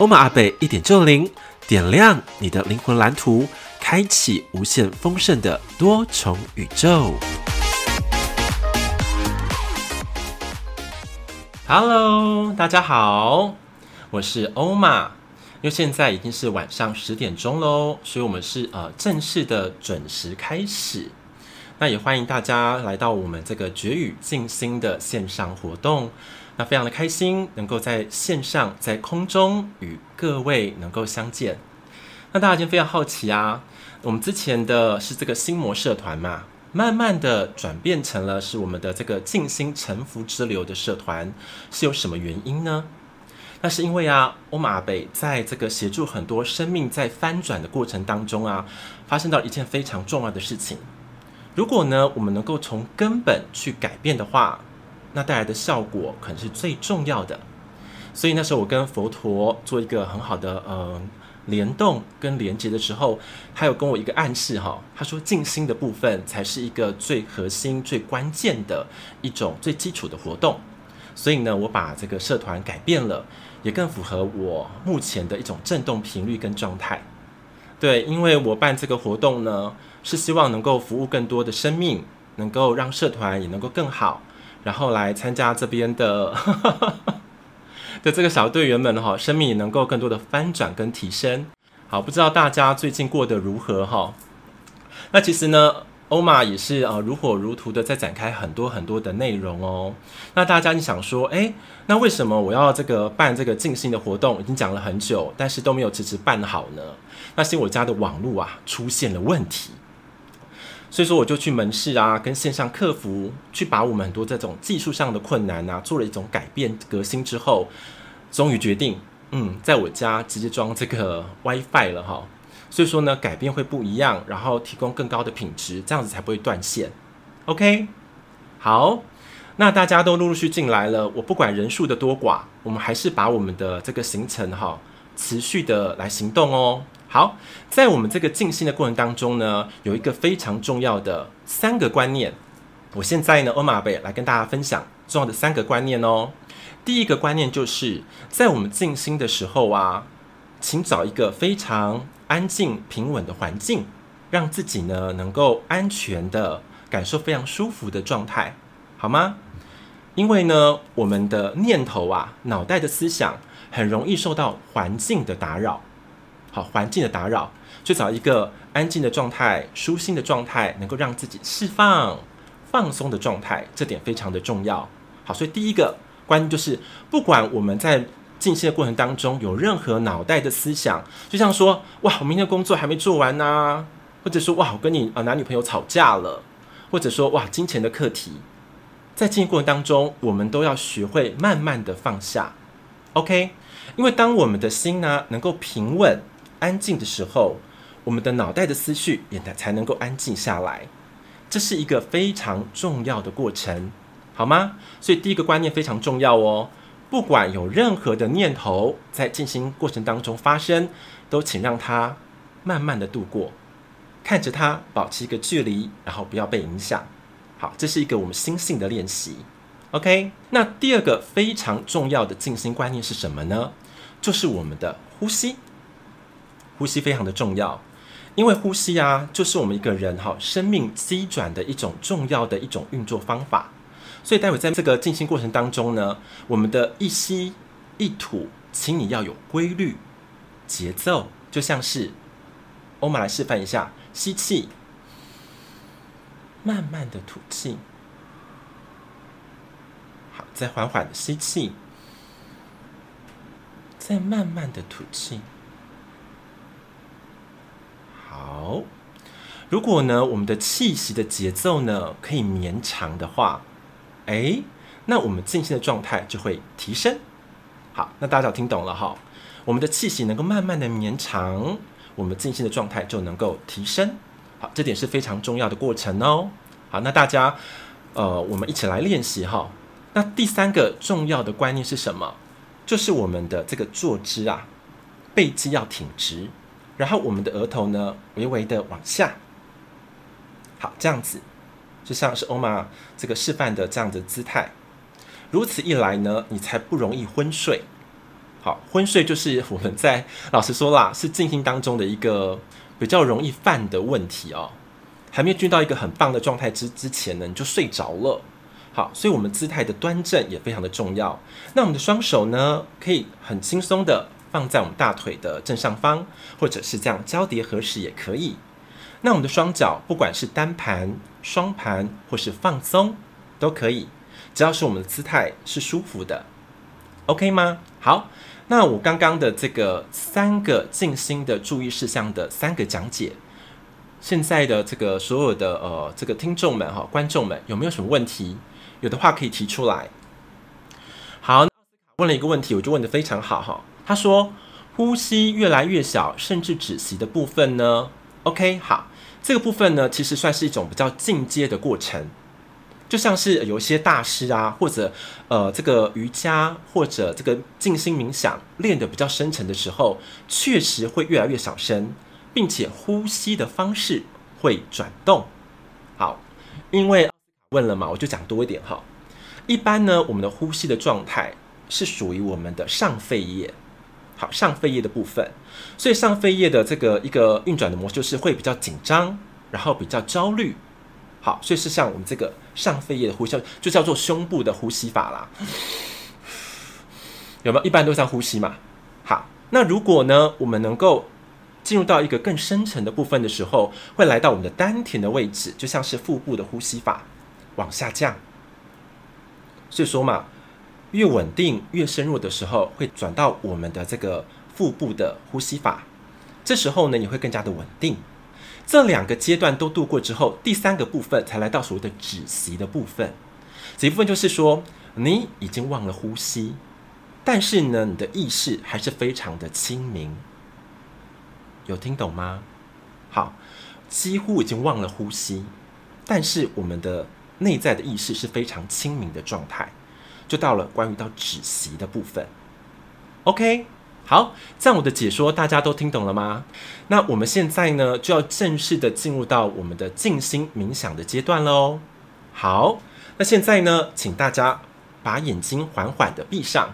欧玛阿贝一点就灵，点亮你的灵魂蓝图，开启无限丰盛的多重宇宙。Hello，大家好，我是欧玛。因为现在已经是晚上十点钟喽，所以我们是呃正式的准时开始。那也欢迎大家来到我们这个绝语静心的线上活动。那非常的开心，能够在线上在空中与各位能够相见。那大家已经非常好奇啊，我们之前的是这个心魔社团嘛。慢慢的转变成了是我们的这个静心沉浮之流的社团，是有什么原因呢？那是因为啊，欧马北在这个协助很多生命在翻转的过程当中啊，发生到一件非常重要的事情。如果呢，我们能够从根本去改变的话，那带来的效果可能是最重要的。所以那时候我跟佛陀做一个很好的呃。联动跟连接的时候，他有跟我一个暗示哈，他说静心的部分才是一个最核心、最关键的一种最基础的活动。所以呢，我把这个社团改变了，也更符合我目前的一种振动频率跟状态。对，因为我办这个活动呢，是希望能够服务更多的生命，能够让社团也能够更好，然后来参加这边的。的这个小队员们哈，生命也能够更多的翻转跟提升。好，不知道大家最近过得如何哈？那其实呢，欧玛也是啊，如火如荼的在展开很多很多的内容哦。那大家你想说，哎，那为什么我要这个办这个静心的活动？已经讲了很久，但是都没有迟迟办好呢？那是我家的网络啊出现了问题，所以说我就去门市啊，跟线上客服去把我们很多这种技术上的困难啊，做了一种改变革新之后。终于决定，嗯，在我家直接装这个 WiFi 了哈，所以说呢，改变会不一样，然后提供更高的品质，这样子才不会断线。OK，好，那大家都陆陆续进来了，我不管人数的多寡，我们还是把我们的这个行程哈，持续的来行动哦。好，在我们这个静心的过程当中呢，有一个非常重要的三个观念，我现在呢，欧马贝来跟大家分享重要的三个观念哦。第一个观念就是在我们静心的时候啊，请找一个非常安静平稳的环境，让自己呢能够安全的感受非常舒服的状态，好吗？因为呢，我们的念头啊，脑袋的思想很容易受到环境的打扰。好，环境的打扰，就找一个安静的状态、舒心的状态，能够让自己释放、放松的状态，这点非常的重要。好，所以第一个。关键就是，不管我们在静心的过程当中有任何脑袋的思想，就像说，哇，我明天工作还没做完呢，或者说，哇，我跟你啊男女朋友吵架了，或者说，哇，金钱的课题，在静心过程当中，我们都要学会慢慢的放下，OK？因为当我们的心呢能够平稳、安静的时候，我们的脑袋的思绪也才能够安静下来，这是一个非常重要的过程。好吗？所以第一个观念非常重要哦。不管有任何的念头在进行过程当中发生，都请让它慢慢的度过，看着它，保持一个距离，然后不要被影响。好，这是一个我们心性的练习。OK，那第二个非常重要的静心观念是什么呢？就是我们的呼吸。呼吸非常的重要，因为呼吸啊，就是我们一个人哈生命机转的一种重要的一种运作方法。所以待会在这个进行过程当中呢，我们的一吸一吐，请你要有规律、节奏，就像是欧玛来示范一下：吸气，慢慢的吐气，好，再缓缓的吸气，再慢慢的吐气，好。如果呢，我们的气息的节奏呢可以绵长的话。哎，那我们静心的状态就会提升。好，那大家听懂了哈？我们的气息能够慢慢的绵长，我们静心的状态就能够提升。好，这点是非常重要的过程哦。好，那大家，呃，我们一起来练习哈。那第三个重要的观念是什么？就是我们的这个坐姿啊，背肌要挺直，然后我们的额头呢，微微的往下。好，这样子，就像是欧玛这个示范的这样的姿态。如此一来呢，你才不容易昏睡。好，昏睡就是我们在老实说啦，是静心当中的一个比较容易犯的问题哦。还没有进到一个很棒的状态之之前呢，你就睡着了。好，所以我们姿态的端正也非常的重要。那我们的双手呢，可以很轻松的放在我们大腿的正上方，或者是这样交叠合十也可以。那我们的双脚，不管是单盘、双盘或是放松，都可以，只要是我们的姿态是舒服的，OK 吗？好，那我刚刚的这个三个静心的注意事项的三个讲解，现在的这个所有的呃这个听众们哈，观众们有没有什么问题？有的话可以提出来。问了一个问题，我就问的非常好哈。他说，呼吸越来越小，甚至止息的部分呢？OK，好，这个部分呢，其实算是一种比较进阶的过程，就像是有一些大师啊，或者呃这个瑜伽或者这个静心冥想练的比较深沉的时候，确实会越来越小声，并且呼吸的方式会转动。好，因为。问了嘛，我就讲多一点哈。一般呢，我们的呼吸的状态是属于我们的上肺叶，好，上肺叶的部分。所以上肺叶的这个一个运转的模式就是会比较紧张，然后比较焦虑。好，所以是像我们这个上肺叶的呼吸，就叫做胸部的呼吸法啦。有没有？一般都像呼吸嘛。好，那如果呢，我们能够进入到一个更深层的部分的时候，会来到我们的丹田的位置，就像是腹部的呼吸法。往下降，所以说嘛，越稳定越深入的时候，会转到我们的这个腹部的呼吸法。这时候呢，你会更加的稳定。这两个阶段都度过之后，第三个部分才来到所谓的止息的部分。这一部分就是说，你已经忘了呼吸，但是呢，你的意识还是非常的清明。有听懂吗？好，几乎已经忘了呼吸，但是我们的。内在的意识是非常清明的状态，就到了关于到止息的部分。OK，好，这样我的解说大家都听懂了吗？那我们现在呢就要正式的进入到我们的静心冥想的阶段喽。好，那现在呢，请大家把眼睛缓缓的闭上。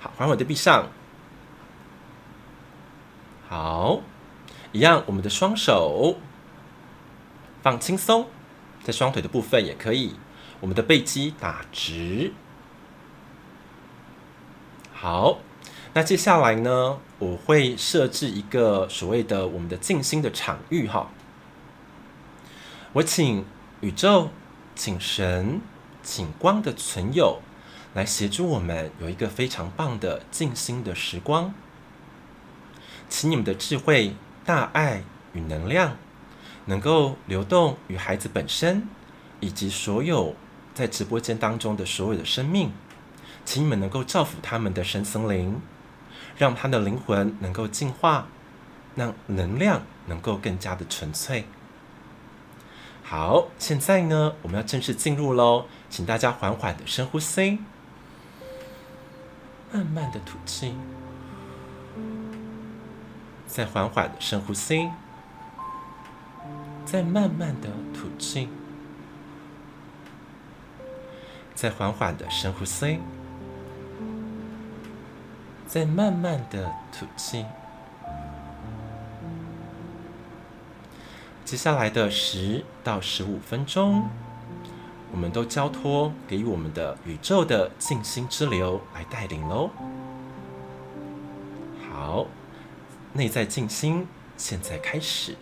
好，缓缓的闭上。好，一样，我们的双手放轻松。在双腿的部分也可以，我们的背肌打直。好，那接下来呢，我会设置一个所谓的我们的静心的场域哈。我请宇宙、请神、请光的存有来协助我们有一个非常棒的静心的时光，请你们的智慧、大爱与能量。能够流动与孩子本身，以及所有在直播间当中的所有的生命，请你们能够造福他们的神森灵，让他的灵魂能够进化，让能量能够更加的纯粹。好，现在呢，我们要正式进入喽，请大家缓缓的深呼吸，慢慢的吐气，再缓缓的深呼吸。再慢慢的吐气，再缓缓的深呼吸，再慢慢的吐气。接下来的十到十五分钟，我们都交托给我们的宇宙的静心之流来带领喽。好，内在静心，现在开始。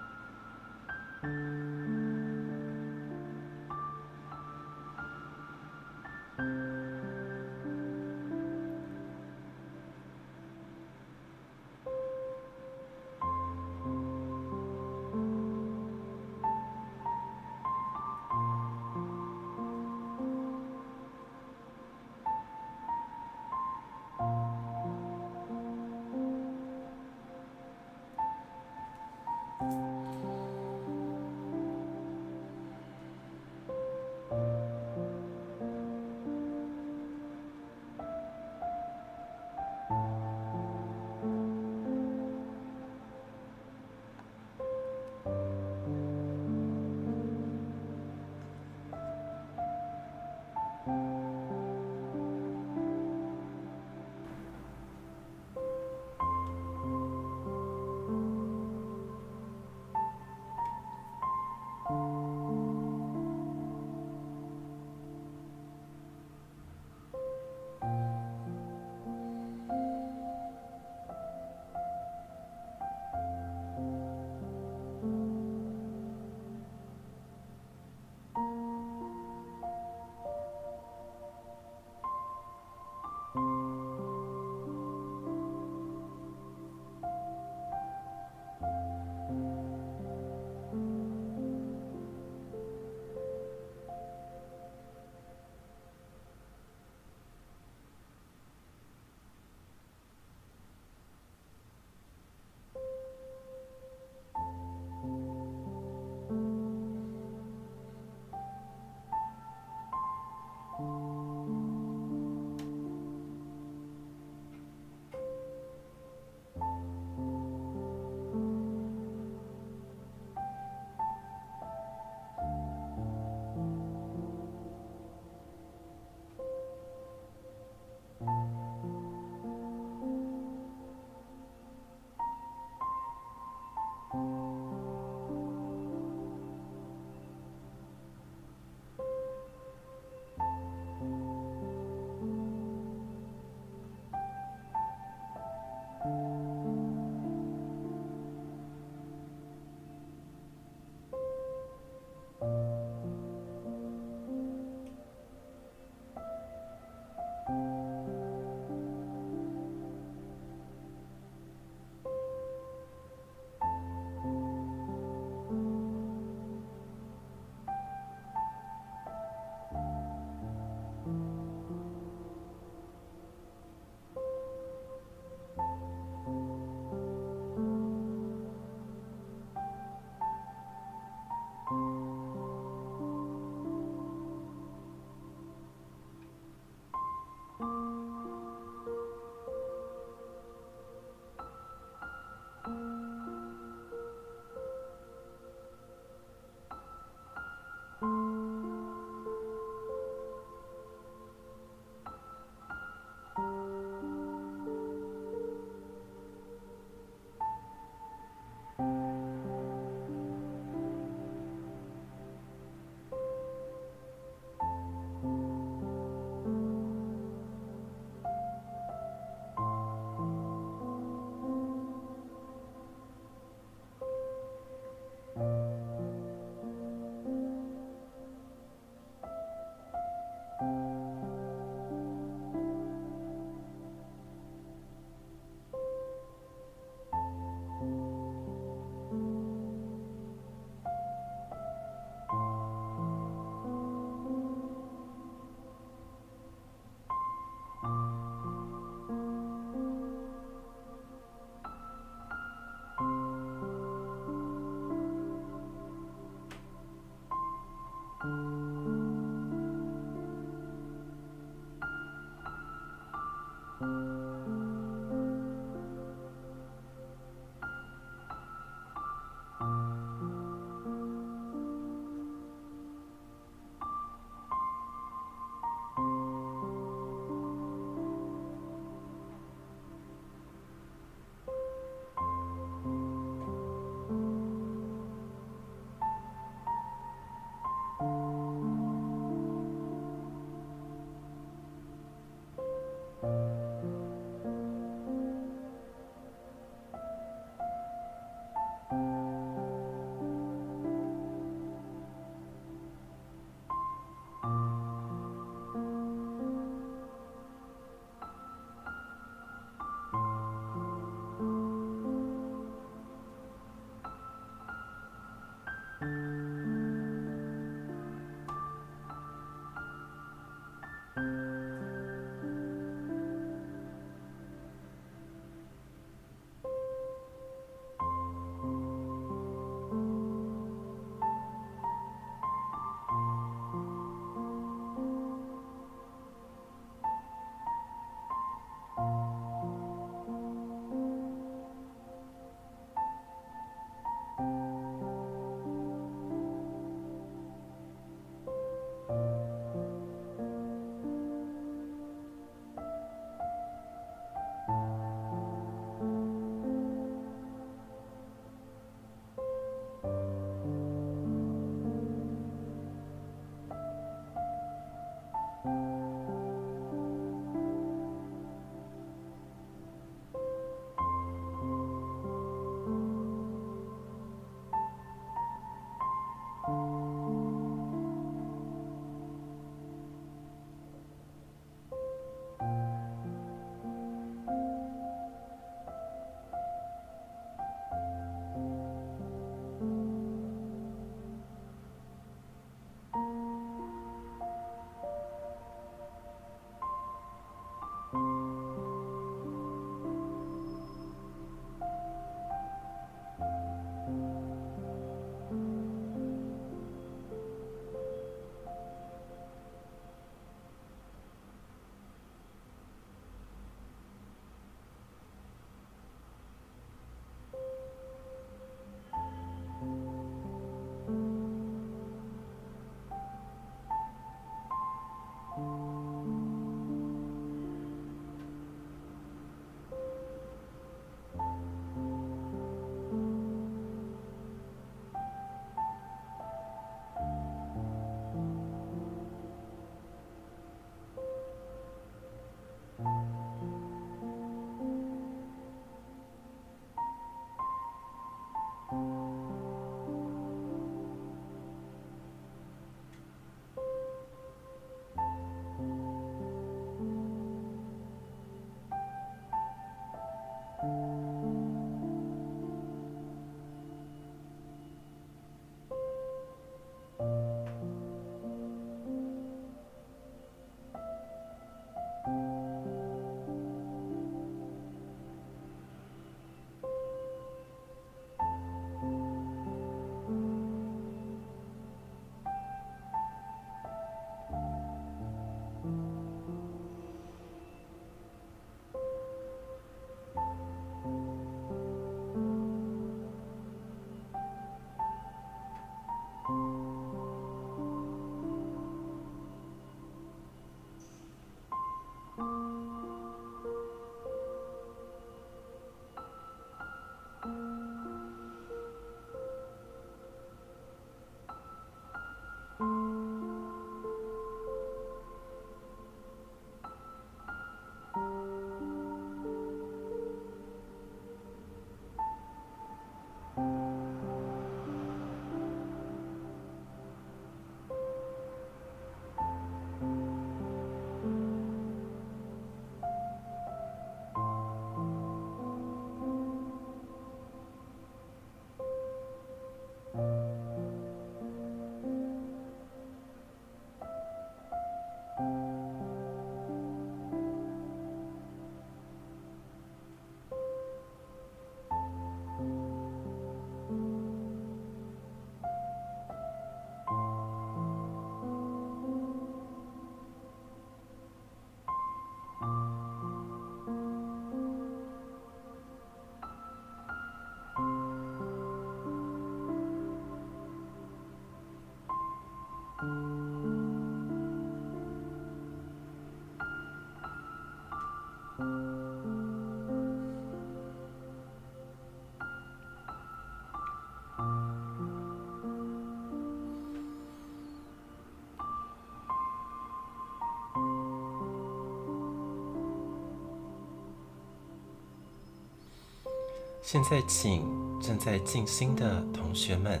现在，请正在静心的同学们，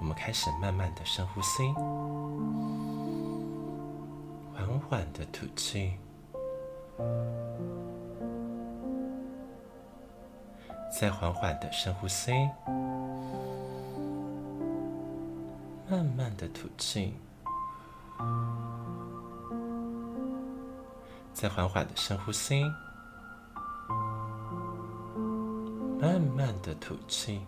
我们开始慢慢的深呼吸，缓缓的吐气，再缓缓的深呼吸，慢慢的吐气，再缓缓的深呼吸。慢慢的吐气，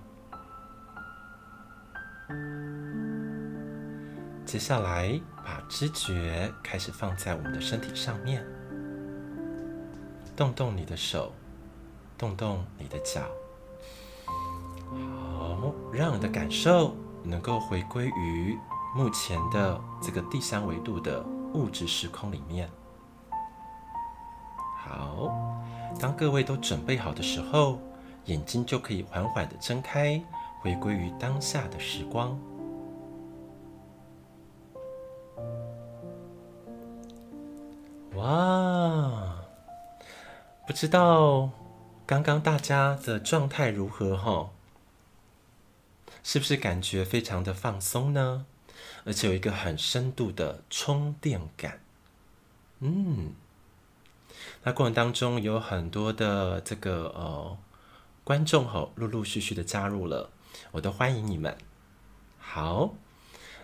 接下来把知觉开始放在我们的身体上面，动动你的手，动动你的脚，好，让你的感受能够回归于目前的这个第三维度的物质时空里面。好，当各位都准备好的时候。眼睛就可以缓缓的睁开，回归于当下的时光。哇，不知道刚刚大家的状态如何哈？是不是感觉非常的放松呢？而且有一个很深度的充电感。嗯，那过程当中有很多的这个呃。观众吼，陆陆续续的加入了，我都欢迎你们。好，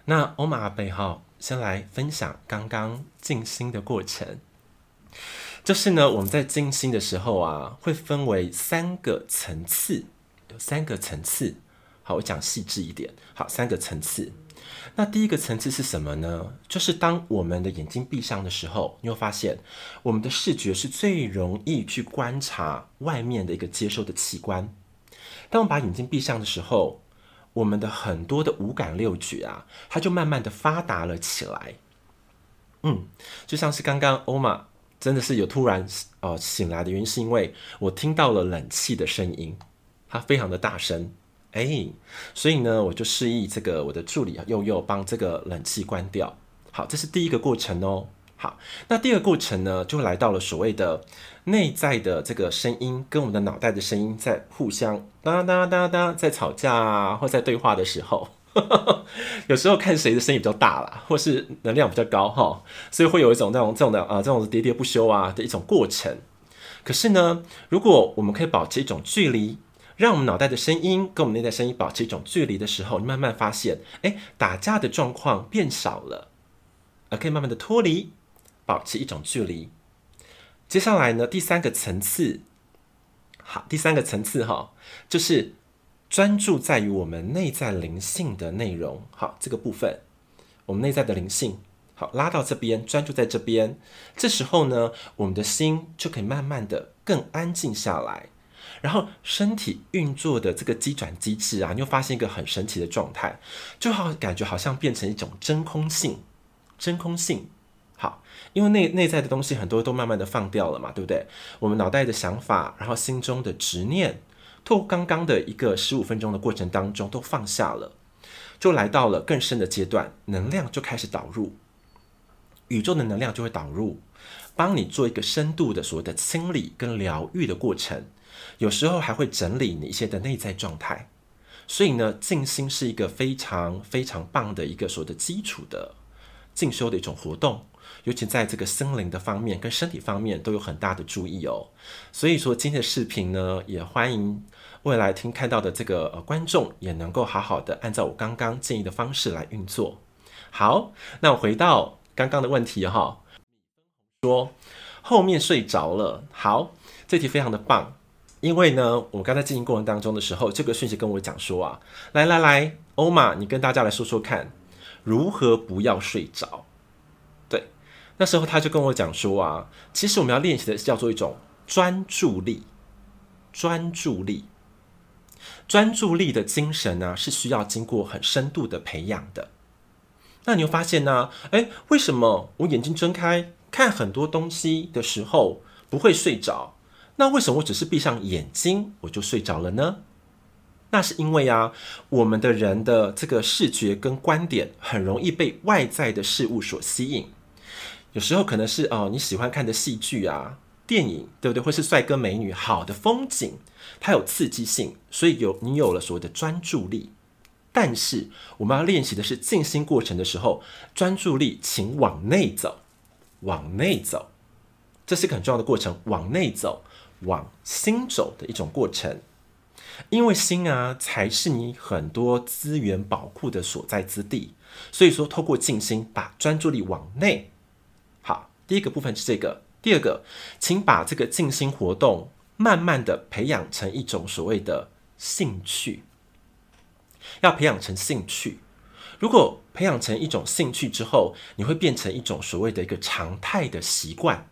那欧玛阿贝哈，先来分享刚刚静心的过程。就是呢，我们在静心的时候啊，会分为三个层次，有三个层次。好，我讲细致一点。好，三个层次。那第一个层次是什么呢？就是当我们的眼睛闭上的时候，你会发现我们的视觉是最容易去观察外面的一个接收的器官。当我们把眼睛闭上的时候，我们的很多的五感六觉啊，它就慢慢的发达了起来。嗯，就像是刚刚欧玛真的是有突然呃醒来的原因，是因为我听到了冷气的声音，它非常的大声。哎，所以呢，我就示意这个我的助理佑佑帮这个冷气关掉。好，这是第一个过程哦。好，那第二个过程呢，就来到了所谓的内在的这个声音跟我们的脑袋的声音在互相哒哒哒哒在吵架啊，或在对话的时候，有时候看谁的声音比较大啦，或是能量比较高哈，所以会有一种那种这种的啊，这种喋喋不休啊的一种过程。可是呢，如果我们可以保持一种距离。让我们脑袋的声音跟我们内在声音保持一种距离的时候，你慢慢发现，哎，打架的状况变少了，而可以慢慢的脱离，保持一种距离。接下来呢，第三个层次，好，第三个层次哈，就是专注在于我们内在灵性的内容。好，这个部分，我们内在的灵性，好，拉到这边，专注在这边。这时候呢，我们的心就可以慢慢的更安静下来。然后身体运作的这个机转机制啊，你又发现一个很神奇的状态，就好感觉好像变成一种真空性，真空性。好，因为内内在的东西很多都慢慢的放掉了嘛，对不对？我们脑袋的想法，然后心中的执念，透过刚刚的一个十五分钟的过程当中都放下了，就来到了更深的阶段，能量就开始导入，宇宙的能量就会导入，帮你做一个深度的所谓的清理跟疗愈的过程。有时候还会整理你一些的内在状态，所以呢，静心是一个非常非常棒的一个所谓的基础的进修的一种活动，尤其在这个心灵的方面跟身体方面都有很大的注意哦。所以说今天的视频呢，也欢迎未来听看到的这个呃观众也能够好好的按照我刚刚建议的方式来运作。好，那我回到刚刚的问题哈，说后面睡着了，好，这题非常的棒。因为呢，我刚才进行过程当中的时候，这个讯息跟我讲说啊，来来来，欧玛，你跟大家来说说看，如何不要睡着？对，那时候他就跟我讲说啊，其实我们要练习的是叫做一种专注力，专注力，专注力的精神呢，是需要经过很深度的培养的。那你会发现呢，哎，为什么我眼睛睁开看很多东西的时候不会睡着？那为什么我只是闭上眼睛我就睡着了呢？那是因为啊，我们的人的这个视觉跟观点很容易被外在的事物所吸引。有时候可能是哦你喜欢看的戏剧啊、电影，对不对？或是帅哥美女、好的风景，它有刺激性，所以有你有了所谓的专注力。但是我们要练习的是静心过程的时候，专注力请往内走，往内走，这是个很重要的过程，往内走，往心走的一种过程。因为心啊，才是你很多资源宝库的所在之地。所以说，透过静心，把专注力往内。好，第一个部分是这个。第二个，请把这个静心活动慢慢的培养成一种所谓的兴趣。要培养成兴趣，如果培养成一种兴趣之后，你会变成一种所谓的一个常态的习惯。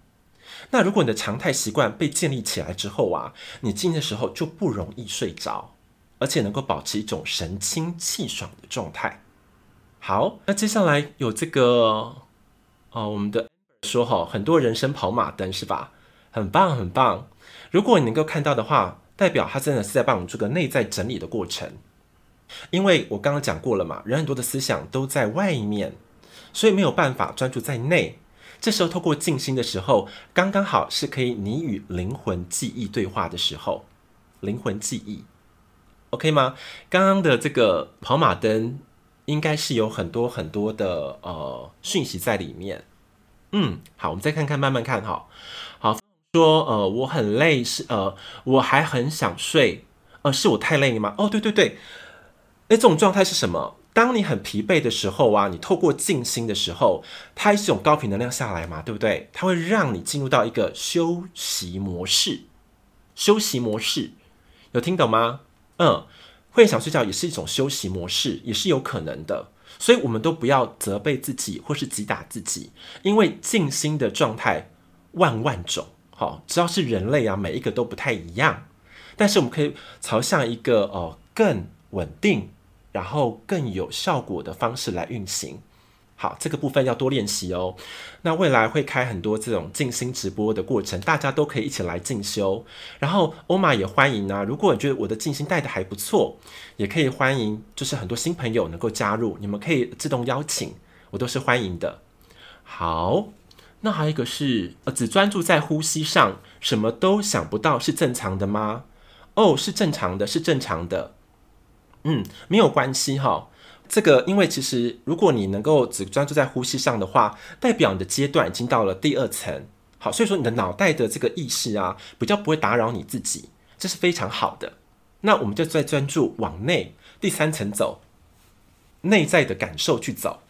那如果你的常态习惯被建立起来之后啊，你静的时候就不容易睡着，而且能够保持一种神清气爽的状态。好，那接下来有这个哦，我们的说哈，很多人生跑马灯是吧？很棒很棒。如果你能够看到的话，代表他真的是在帮我们做个内在整理的过程。因为我刚刚讲过了嘛，人很多的思想都在外面，所以没有办法专注在内。这时候透过静心的时候，刚刚好是可以你与灵魂记忆对话的时候。灵魂记忆，OK 吗？刚刚的这个跑马灯应该是有很多很多的呃讯息在里面。嗯，好，我们再看看，慢慢看哈。好，说呃我很累，是呃我还很想睡，呃是我太累了吗？哦，对对对。哎，这种状态是什么？当你很疲惫的时候啊，你透过静心的时候，它是一种高频能量下来嘛，对不对？它会让你进入到一个休息模式。休息模式有听懂吗？嗯，会想睡觉也是一种休息模式，也是有可能的。所以，我们都不要责备自己或是击打自己，因为静心的状态万万种。好，只要是人类啊，每一个都不太一样。但是，我们可以朝向一个哦更稳定。然后更有效果的方式来运行，好，这个部分要多练习哦。那未来会开很多这种静心直播的过程，大家都可以一起来进修。然后欧玛也欢迎啊，如果你觉得我的静心带的还不错，也可以欢迎，就是很多新朋友能够加入，你们可以自动邀请，我都是欢迎的。好，那还有一个是，呃，只专注在呼吸上，什么都想不到，是正常的吗？哦，是正常的，是正常的。嗯，没有关系哈。这个，因为其实如果你能够只专注在呼吸上的话，代表你的阶段已经到了第二层。好，所以说你的脑袋的这个意识啊，比较不会打扰你自己，这是非常好的。那我们就再专注往内第三层走，内在的感受去走，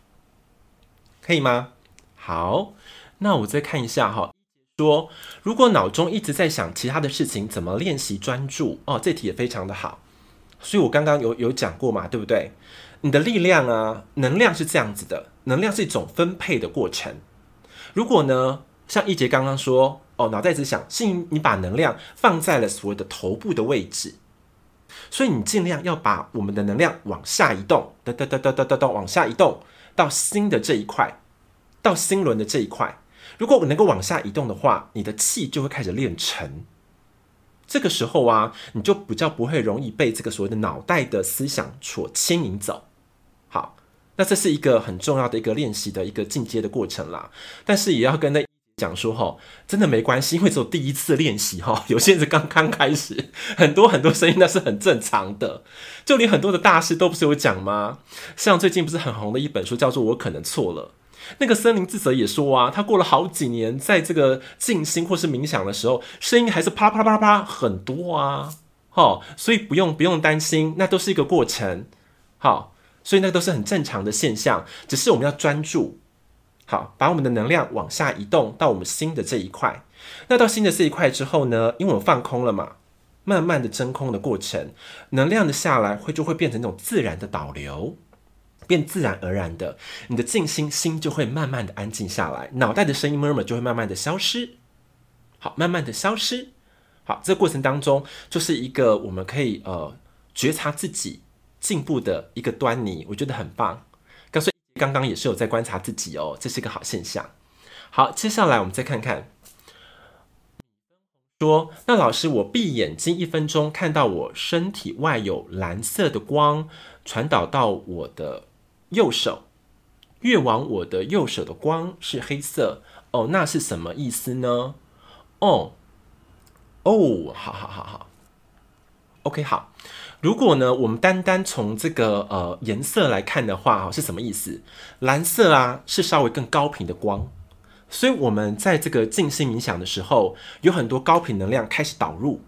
可以吗？好，那我再看一下哈。说如果脑中一直在想其他的事情，怎么练习专注？哦，这题也非常的好。所以我刚刚有有讲过嘛，对不对？你的力量啊，能量是这样子的，能量是一种分配的过程。如果呢，像一杰刚刚说，哦，脑袋只想，是你把能量放在了所谓的头部的位置，所以你尽量要把我们的能量往下移动，哒哒哒哒哒哒哒往下移动到心的这一块，到心轮的这一块。如果我能够往下移动的话，你的气就会开始练沉。这个时候啊，你就比较不会容易被这个所谓的脑袋的思想所牵引走。好，那这是一个很重要的一个练习的一个进阶的过程啦。但是也要跟那讲说哈，真的没关系，因为只有第一次练习哈，有些人是刚刚开始，很多很多声音那是很正常的。就连很多的大师都不是有讲吗？像最近不是很红的一本书叫做《我可能错了》。那个森林智者也说啊，他过了好几年，在这个静心或是冥想的时候，声音还是啪啪啪啪啪很多啊，好，所以不用不用担心，那都是一个过程，好，所以那都是很正常的现象，只是我们要专注，好，把我们的能量往下移动到我们心的这一块，那到心的这一块之后呢，因为我们放空了嘛，慢慢的真空的过程，能量的下来会就会变成那种自然的导流。变自然而然的，你的静心心就会慢慢的安静下来，脑袋的声音 murmur 就会慢慢的消失。好，慢慢的消失。好，这个过程当中就是一个我们可以呃觉察自己进步的一个端倪，我觉得很棒。告诉刚刚也是有在观察自己哦，这是一个好现象。好，接下来我们再看看，说那老师，我闭眼睛一分钟，看到我身体外有蓝色的光传导到我的右手，越往我的右手的光是黑色哦，那是什么意思呢？哦，哦，好好好好，OK，好。如果呢，我们单单从这个呃颜色来看的话，哈，是什么意思？蓝色啊，是稍微更高频的光，所以我们在这个静心冥想的时候，有很多高频能量开始导入，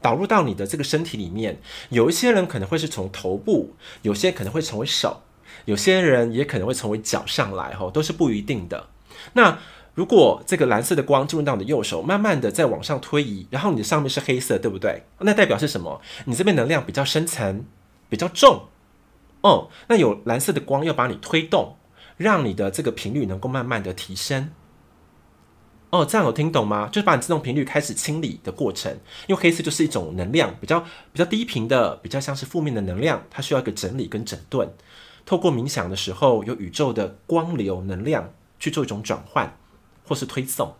导入到你的这个身体里面。有一些人可能会是从头部，有些可能会成为手，有些人也可能会成为脚上来，哈，都是不一定的。那如果这个蓝色的光进入到你的右手，慢慢的在往上推移，然后你的上面是黑色，对不对？那代表是什么？你这边能量比较深层，比较重。哦，那有蓝色的光要把你推动，让你的这个频率能够慢慢的提升。哦，这样有听懂吗？就是把你自动频率开始清理的过程。因为黑色就是一种能量，比较比较低频的，比较像是负面的能量，它需要一个整理跟整顿。透过冥想的时候，有宇宙的光流能量去做一种转换。或是推送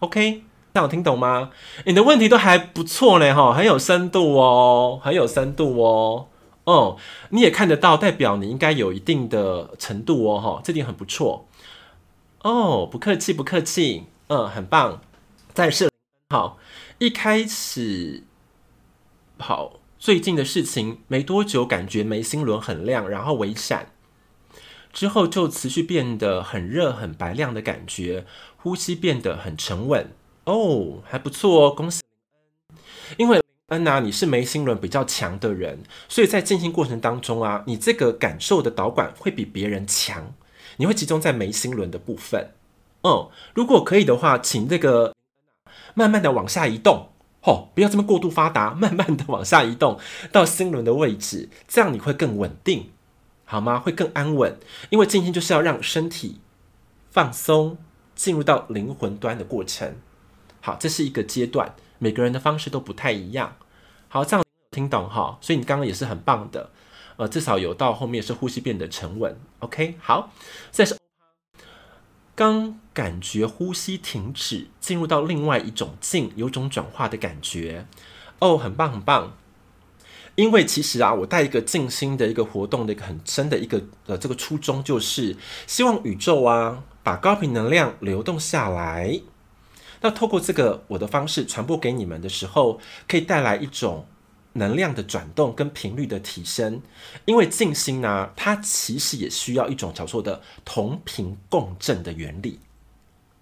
，OK，这样有听懂吗？你的问题都还不错嘞，哈，很有深度哦，很有深度哦，哦，你也看得到，代表你应该有一定的程度哦，哈，这点很不错，哦，不客气，不客气，嗯，很棒，再设好，一开始好，最近的事情没多久，感觉眉心轮很亮，然后微闪。之后就持续变得很热、很白亮的感觉，呼吸变得很沉稳哦，还不错哦，恭喜因为恩娜，你是眉心轮比较强的人，所以在进行过程当中啊，你这个感受的导管会比别人强，你会集中在眉心轮的部分。嗯，如果可以的话，请这个慢慢的往下移动，哦，不要这么过度发达，慢慢的往下移动到心轮的位置，这样你会更稳定。好吗？会更安稳，因为静心就是要让身体放松，进入到灵魂端的过程。好，这是一个阶段，每个人的方式都不太一样。好，这样听懂哈？所以你刚刚也是很棒的，呃，至少有到后面是呼吸变得沉稳。OK，好，再是刚感觉呼吸停止，进入到另外一种静，有种转化的感觉。哦，很棒，很棒。因为其实啊，我带一个静心的一个活动的一个很深的一个呃这个初衷，就是希望宇宙啊把高频能量流动下来。那透过这个我的方式传播给你们的时候，可以带来一种能量的转动跟频率的提升。因为静心呢，它其实也需要一种叫做的同频共振的原理。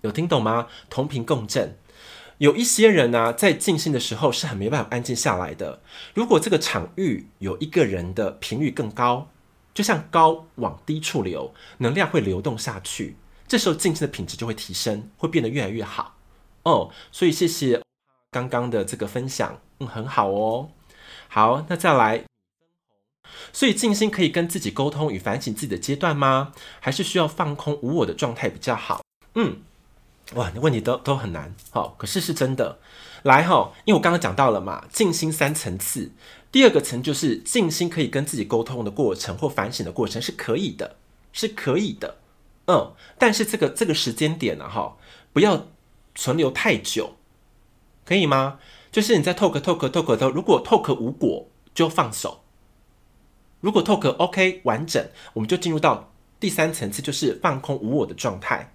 有听懂吗？同频共振。有一些人呢，在静心的时候是很没办法安静下来的。如果这个场域有一个人的频率更高，就像高往低处流，能量会流动下去，这时候静心的品质就会提升，会变得越来越好哦。所以谢谢刚刚的这个分享，嗯，很好哦。好，那再来，所以静心可以跟自己沟通与反省自己的阶段吗？还是需要放空无我的状态比较好？嗯。哇，你问题都都很难，好，可是是真的。来哈，因为我刚刚讲到了嘛，静心三层次，第二个层就是静心可以跟自己沟通的过程或反省的过程是可以的，是可以的，嗯，但是这个这个时间点呢，哈，不要存留太久，可以吗？就是你在 talk talk talk 的，如果 talk 无果就放手，如果 talk OK 完整，我们就进入到第三层次，就是放空无我的状态。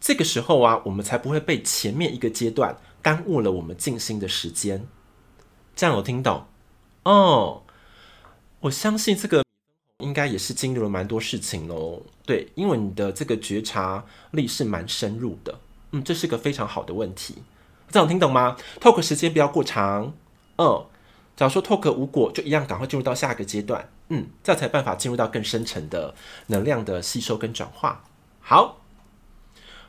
这个时候啊，我们才不会被前面一个阶段耽误了我们静心的时间。这样有听懂？哦，我相信这个应该也是经历了蛮多事情喽。对，因为你的这个觉察力是蛮深入的。嗯，这是个非常好的问题。这样听懂吗？talk 时间不要过长。嗯，假如说 talk 无果，就一样赶快进入到下一个阶段。嗯，这样才办法进入到更深层的能量的吸收跟转化。好。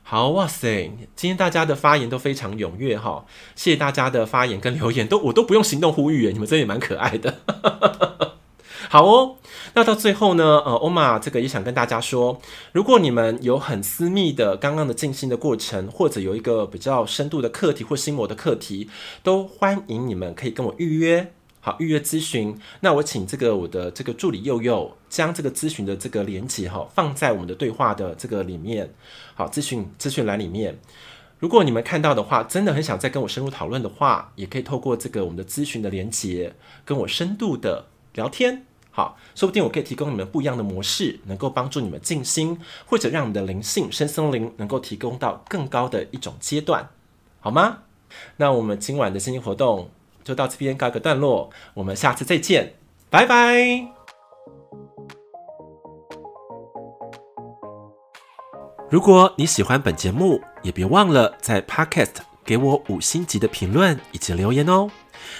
好哇塞！今天大家的发言都非常踊跃哈，谢谢大家的发言跟留言，都我都不用行动呼吁你们真的也蛮可爱的。好哦，那到最后呢，呃，欧玛这个也想跟大家说，如果你们有很私密的刚刚的静心的过程，或者有一个比较深度的课题或心魔的课题，都欢迎你们可以跟我预约好，预约咨询。那我请这个我的这个助理佑佑将这个咨询的这个连接哈放在我们的对话的这个里面。好，咨询咨询栏里面，如果你们看到的话，真的很想再跟我深入讨论的话，也可以透过这个我们的咨询的连接跟我深度的聊天。好，说不定我可以提供你们不一样的模式，能够帮助你们静心，或者让你的灵性深森林能够提供到更高的一种阶段，好吗？那我们今晚的心情活动。就到这边告一个段落，我们下次再见，拜拜。如果你喜欢本节目，也别忘了在 Podcast 给我五星级的评论以及留言哦。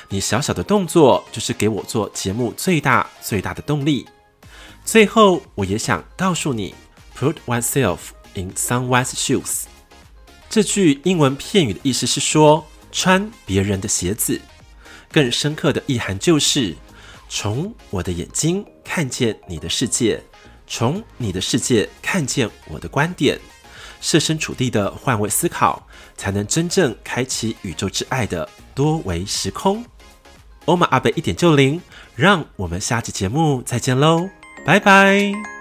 你小小的动作就是给我做节目最大最大的动力。最后，我也想告诉你，Put oneself in someone's shoes。这句英文片语的意思是说，穿别人的鞋子。更深刻的意涵就是，从我的眼睛看见你的世界，从你的世界看见我的观点，设身处地的换位思考，才能真正开启宇宙之爱的多维时空。欧玛阿贝一点就灵，让我们下期节目再见喽，拜拜。